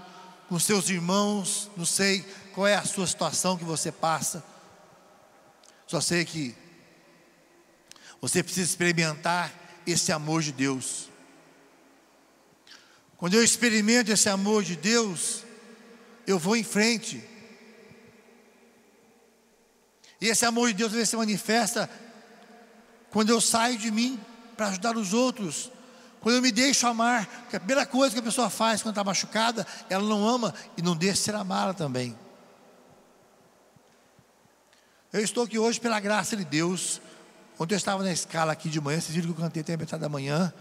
com seus irmãos, não sei qual é a sua situação que você passa. Só sei que você precisa experimentar esse amor de Deus. Quando eu experimento esse amor de Deus, eu vou em frente. E esse amor de Deus ele se manifesta quando eu saio de mim para ajudar os outros. Quando eu me deixo amar, que a primeira coisa que a pessoa faz quando está machucada, ela não ama e não deixa ser amada também. Eu estou aqui hoje pela graça de Deus. Ontem eu estava na escala aqui de manhã, vocês viram que eu cantei até a metade da manhã,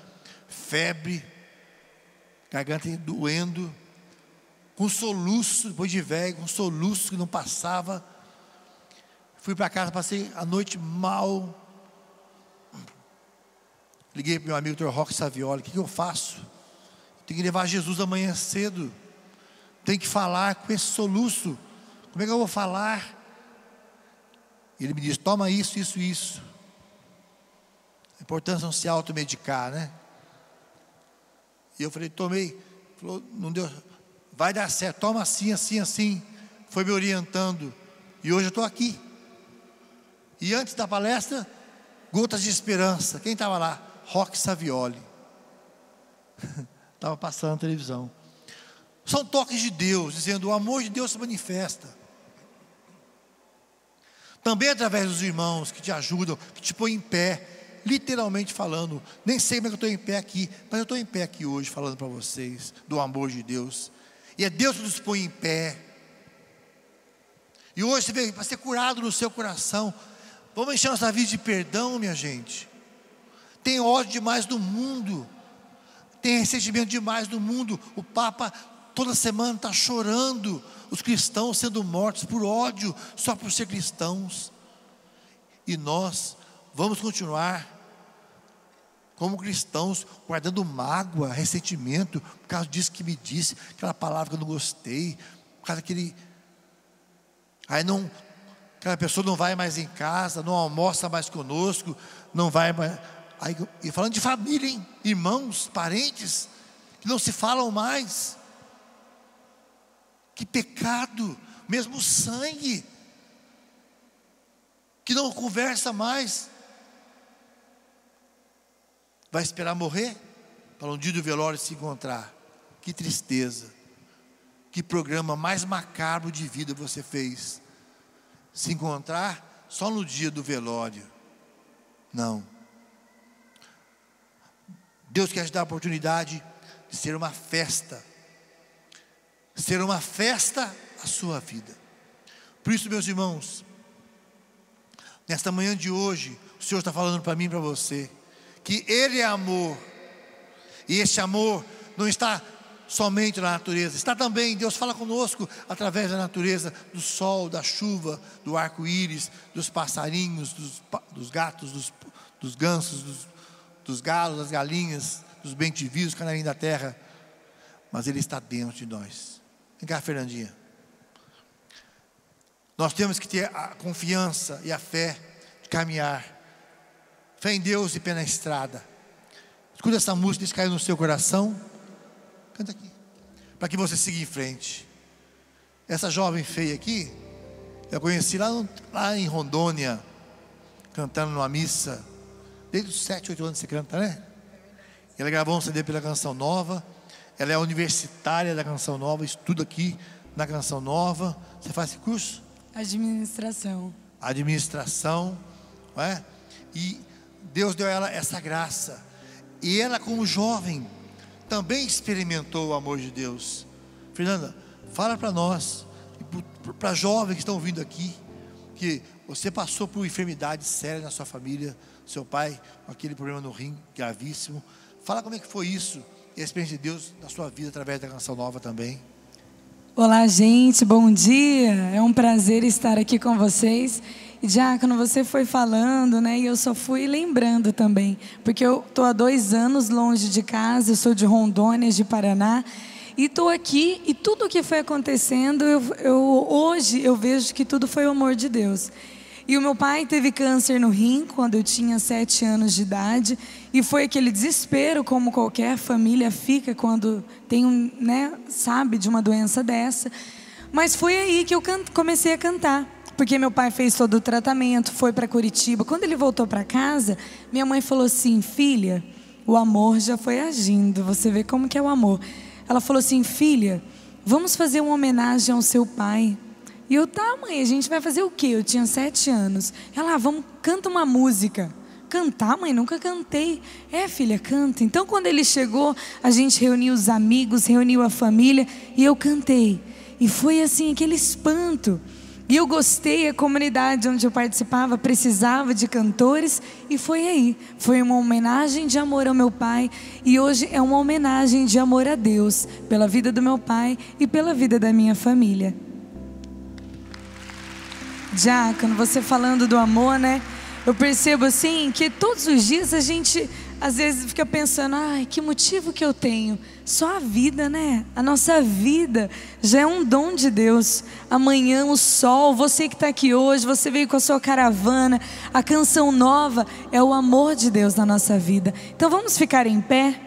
febre, garganta doendo com soluço, depois de velho, com soluço que não passava. Fui para casa, passei a noite mal. Liguei para meu amigo Dr. Roque Savioli, o que, que eu faço? Tenho que levar Jesus amanhã cedo. Tenho que falar com esse soluço. Como é que eu vou falar? Ele me disse: toma isso, isso, isso. Importância não se automedicar, né? E eu falei: tomei. Falou: não deu vai dar certo, toma assim, assim, assim. Foi me orientando. E hoje eu estou aqui. E antes da palestra, Gotas de Esperança. Quem estava lá? Rock Savioli. Estava passando na televisão. São toques de Deus, dizendo: o amor de Deus se manifesta. Também através dos irmãos que te ajudam, que te põem em pé, literalmente falando. Nem sei como é que eu estou em pé aqui, mas eu estou em pé aqui hoje falando para vocês do amor de Deus. E é Deus que nos põe em pé. E hoje você vê, para ser curado no seu coração, vamos encher nossa vida de perdão, minha gente. Tem ódio demais do mundo, tem ressentimento demais do mundo. O Papa toda semana está chorando, os cristãos sendo mortos por ódio, só por ser cristãos. E nós vamos continuar como cristãos, guardando mágoa, ressentimento, por causa disso que me disse, aquela palavra que eu não gostei, por causa daquele. Aí não, aquela pessoa não vai mais em casa, não almoça mais conosco, não vai mais. Aí, e falando de família, hein? irmãos, parentes, que não se falam mais. Que pecado, mesmo sangue, que não conversa mais. Vai esperar morrer para um dia do velório se encontrar. Que tristeza. Que programa mais macabro de vida você fez. Se encontrar só no dia do velório. Não. Deus quer te dar a oportunidade de ser uma festa. Ser uma festa a sua vida. Por isso, meus irmãos, nesta manhã de hoje, o Senhor está falando para mim e para você que Ele é amor, e esse amor não está somente na natureza. Está também, Deus fala conosco através da natureza, do sol, da chuva, do arco-íris, dos passarinhos, dos, dos gatos, dos, dos gansos, dos, dos, galos, das galinhas, dos bentivis, canarinhos da terra. Mas Ele está dentro de nós. Vem cá, Fernandinha. Nós temos que ter a confiança e a fé de caminhar. Fé em Deus e pé na estrada. Escuta essa música, isso caiu no seu coração. Canta aqui. Para que você siga em frente. Essa jovem feia aqui, eu conheci lá, no, lá em Rondônia, cantando numa missa. Desde os 7, 8 anos você canta, né? Ela gravou um CD pela Canção Nova. Ela é universitária da Canção Nova, estuda aqui na Canção Nova. Você faz esse curso? Administração. Administração, não é? E Deus deu a ela essa graça. E ela, como jovem, também experimentou o amor de Deus. Fernanda, fala para nós, para jovens que estão vindo aqui, que você passou por enfermidade séria na sua família, seu pai com aquele problema no rim gravíssimo. Fala como é que foi isso e a experiência de Deus na sua vida através da canção nova também. Olá, gente, bom dia. É um prazer estar aqui com vocês. Diácono, você foi falando, né? E eu só fui lembrando também, porque eu estou há dois anos longe de casa, eu sou de Rondônia, de Paraná, e estou aqui e tudo o que foi acontecendo, eu, eu, hoje eu vejo que tudo foi o amor de Deus. E o meu pai teve câncer no rim quando eu tinha sete anos de idade. E foi aquele desespero, como qualquer família fica quando tem um, né, sabe, de uma doença dessa. Mas foi aí que eu comecei a cantar. Porque meu pai fez todo o tratamento, foi para Curitiba. Quando ele voltou para casa, minha mãe falou assim: Filha, o amor já foi agindo. Você vê como que é o amor. Ela falou assim: Filha, vamos fazer uma homenagem ao seu pai. E eu, tá, mãe, a gente vai fazer o quê? Eu tinha sete anos. Ela, ah, vamos, canta uma música. Cantar, mãe, nunca cantei. É, filha, canta. Então, quando ele chegou, a gente reuniu os amigos, reuniu a família e eu cantei. E foi assim, aquele espanto. E eu gostei, a comunidade onde eu participava precisava de cantores, e foi aí. Foi uma homenagem de amor ao meu pai, e hoje é uma homenagem de amor a Deus, pela vida do meu pai e pela vida da minha família. Diácono, você falando do amor, né? Eu percebo assim que todos os dias a gente às vezes fica pensando, ai, que motivo que eu tenho? Só a vida, né? A nossa vida já é um dom de Deus. Amanhã o sol, você que está aqui hoje, você veio com a sua caravana, a canção nova é o amor de Deus na nossa vida. Então vamos ficar em pé.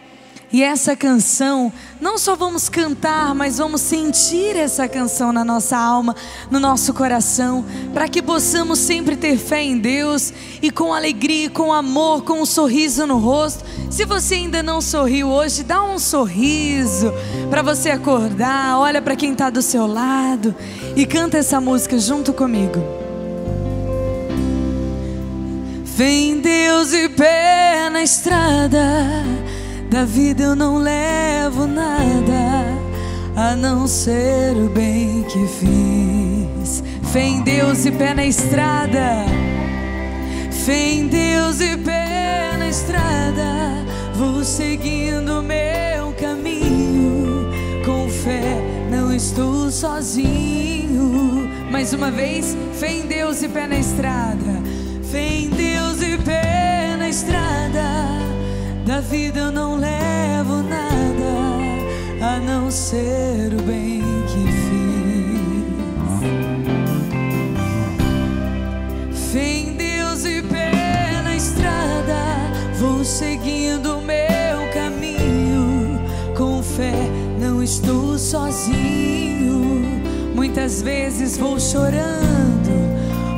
E essa canção, não só vamos cantar, mas vamos sentir essa canção na nossa alma, no nosso coração, para que possamos sempre ter fé em Deus e com alegria, com amor, com um sorriso no rosto. Se você ainda não sorriu hoje, dá um sorriso para você acordar, olha para quem está do seu lado e canta essa música junto comigo. Vem Deus e pé na estrada da vida eu não levo nada a não ser o bem que fiz. Fé em Deus e pé na estrada. Fé em Deus e pé na estrada. Vou seguindo meu caminho. Com fé, não estou sozinho. Mais uma vez, fé em Deus e pé na estrada. Fé em Da vida eu não levo nada a não ser o bem que fiz. Fé em Deus e pé na estrada, vou seguindo o meu caminho. Com fé, não estou sozinho. Muitas vezes vou chorando,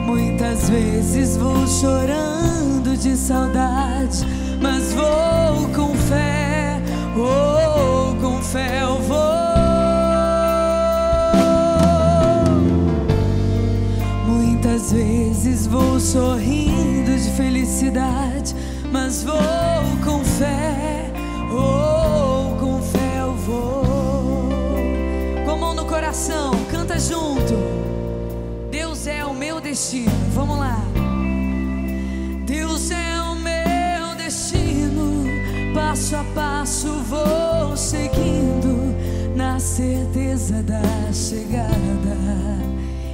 muitas vezes vou chorando de saudade mas vou com fé, oh, com fé eu vou. Muitas vezes vou sorrindo de felicidade, mas vou com fé, oh, com fé eu vou. Com a mão no coração, canta junto. Deus é o meu destino. Vamos lá. Passo a passo vou seguindo. certeza da chegada.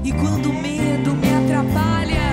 E quando o medo me atrapalha,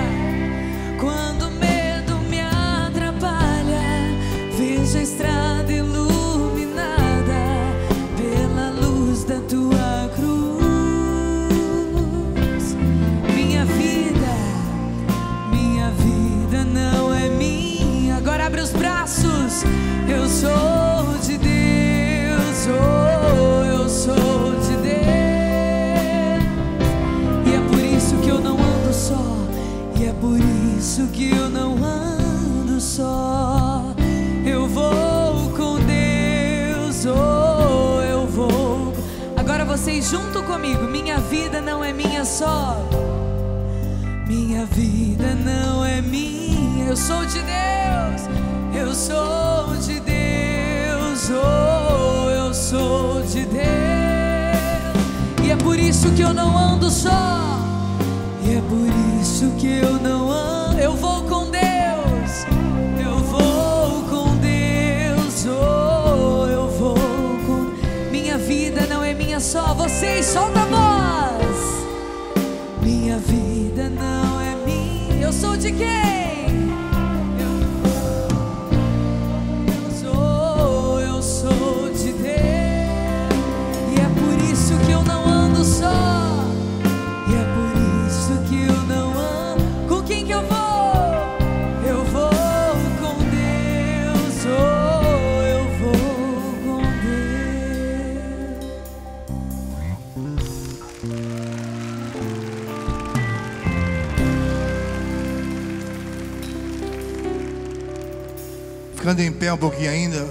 um pouquinho ainda,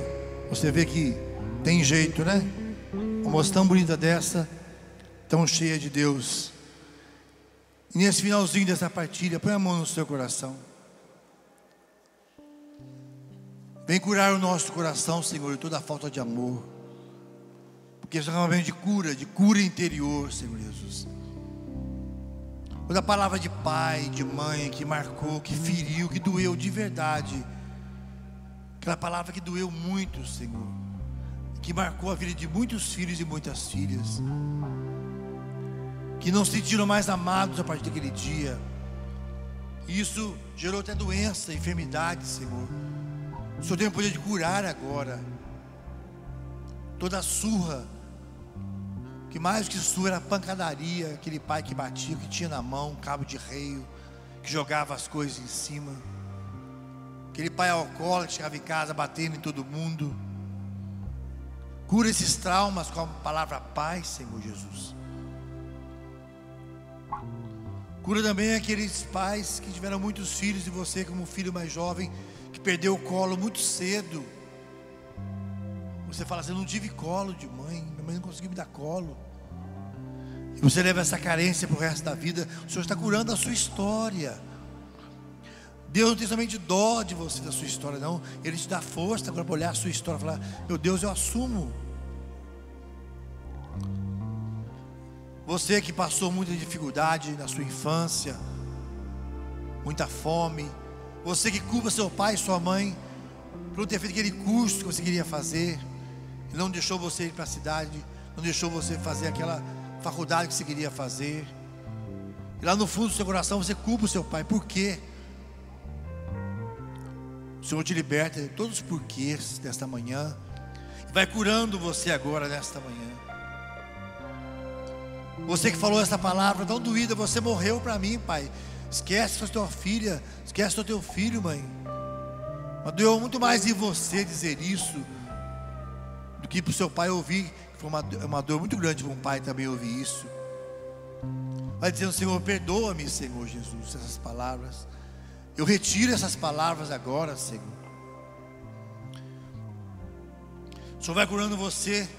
você vê que tem jeito, né? Uma moça tão bonita dessa, tão cheia de Deus. E nesse finalzinho dessa partilha, põe a mão no seu coração. Vem curar o nosso coração, Senhor, de toda a falta de amor. Porque isso é um de cura, de cura interior, Senhor Jesus. Toda palavra de pai, de mãe que marcou, que feriu, que doeu de verdade. Aquela palavra que doeu muito, Senhor. Que marcou a vida de muitos filhos e muitas filhas. Que não se sentiram mais amados a partir daquele dia. Isso gerou até doença, enfermidade, Senhor. O Senhor tem o poder de curar agora. Toda a surra. Que mais que surra era pancadaria. Aquele pai que batia, que tinha na mão um cabo de reio. Que jogava as coisas em cima. Aquele pai alcoólatra chegava em casa batendo em todo mundo. Cura esses traumas com a palavra paz, Senhor Jesus. Cura também aqueles pais que tiveram muitos filhos e você, como filho mais jovem, que perdeu o colo muito cedo. Você fala assim: Eu não tive colo de mãe, minha mãe não conseguiu me dar colo. E você leva essa carência para o resto da vida. O Senhor está curando a sua história. Deus não tem somente dó de você, da sua história, não. Ele te dá força agora para olhar a sua história e falar: Meu Deus, eu assumo. Você que passou muita dificuldade na sua infância, muita fome. Você que culpa seu pai e sua mãe por não ter feito aquele curso que você queria fazer. Não deixou você ir para a cidade, não deixou você fazer aquela faculdade que você queria fazer. E lá no fundo do seu coração você culpa o seu pai. Por quê? O Senhor te liberta de todos os porquês desta manhã. Vai curando você agora nesta manhã. Você que falou essa palavra tão doída, você morreu para mim, pai. Esquece tua filha, esquece o teu filho, mãe. Mas doeu muito mais em você dizer isso do que para o seu pai ouvir. Foi uma, uma dor muito grande para um pai também ouvir isso. Vai dizendo, Senhor, perdoa-me, Senhor Jesus, essas palavras. Eu retiro essas palavras agora, Senhor. O Senhor vai curando você,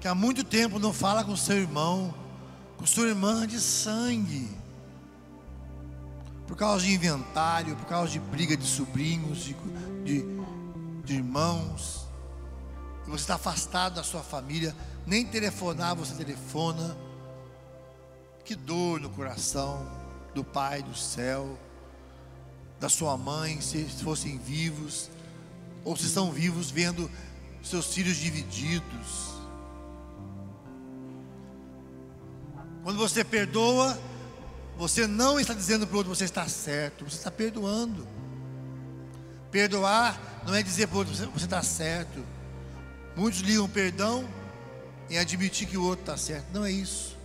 que há muito tempo não fala com seu irmão, com sua irmã de sangue, por causa de inventário, por causa de briga de sobrinhos, de, de, de irmãos, e você está afastado da sua família, nem telefonar você telefona, que dor no coração do Pai do céu, da sua mãe, se fossem vivos, ou se estão vivos vendo seus filhos divididos. Quando você perdoa, você não está dizendo para o outro você está certo, você está perdoando. Perdoar não é dizer para o outro você está certo. Muitos ligam perdão em admitir que o outro está certo. Não é isso.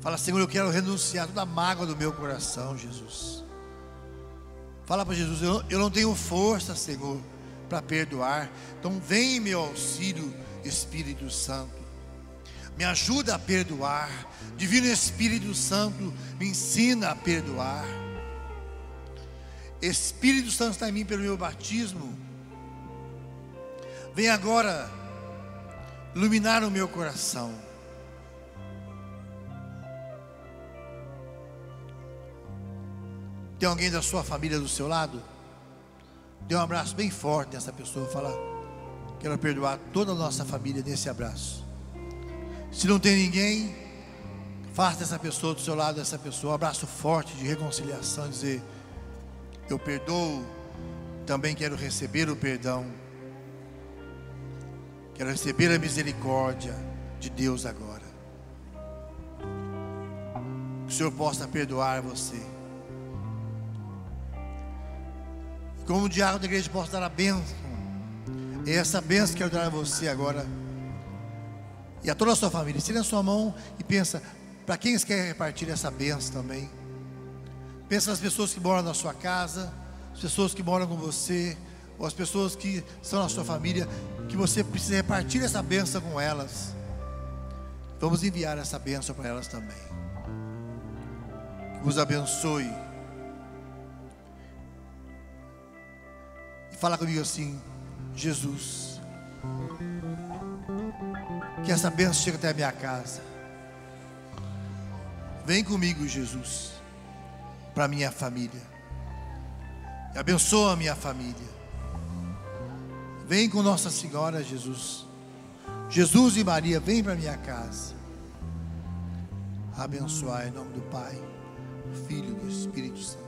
Fala, Senhor, eu quero renunciar toda a mágoa do meu coração, Jesus. Fala para Jesus, eu, eu não tenho força, Senhor, para perdoar. Então vem em meu auxílio, Espírito Santo. Me ajuda a perdoar. Divino Espírito Santo, me ensina a perdoar. Espírito Santo está em mim pelo meu batismo. Vem agora iluminar o meu coração. Tem alguém da sua família do seu lado? Dê um abraço bem forte nessa pessoa. Fala, quero perdoar toda a nossa família nesse abraço. Se não tem ninguém, faça essa pessoa do seu lado, essa pessoa, um abraço forte de reconciliação, dizer: Eu perdoo, também quero receber o perdão. Quero receber a misericórdia de Deus agora. Que o Senhor possa perdoar você. Como o diácono da igreja possa dar a bênção. É essa bênção que eu quero dar a você agora. E a toda a sua família. Estenda a sua mão e pensa, para quem você quer repartir essa bênção também. Pensa nas pessoas que moram na sua casa, as pessoas que moram com você, ou as pessoas que são na sua família, que você precisa repartir essa bênção com elas. Vamos enviar essa bênção para elas também. Que vos abençoe. Fala comigo assim, Jesus. Que essa bênção chegue até a minha casa. Vem comigo, Jesus, para minha família. Abençoa a minha família. Vem com Nossa Senhora, Jesus. Jesus e Maria, vem para minha casa. Abençoar em nome do Pai, Filho e do Espírito Santo.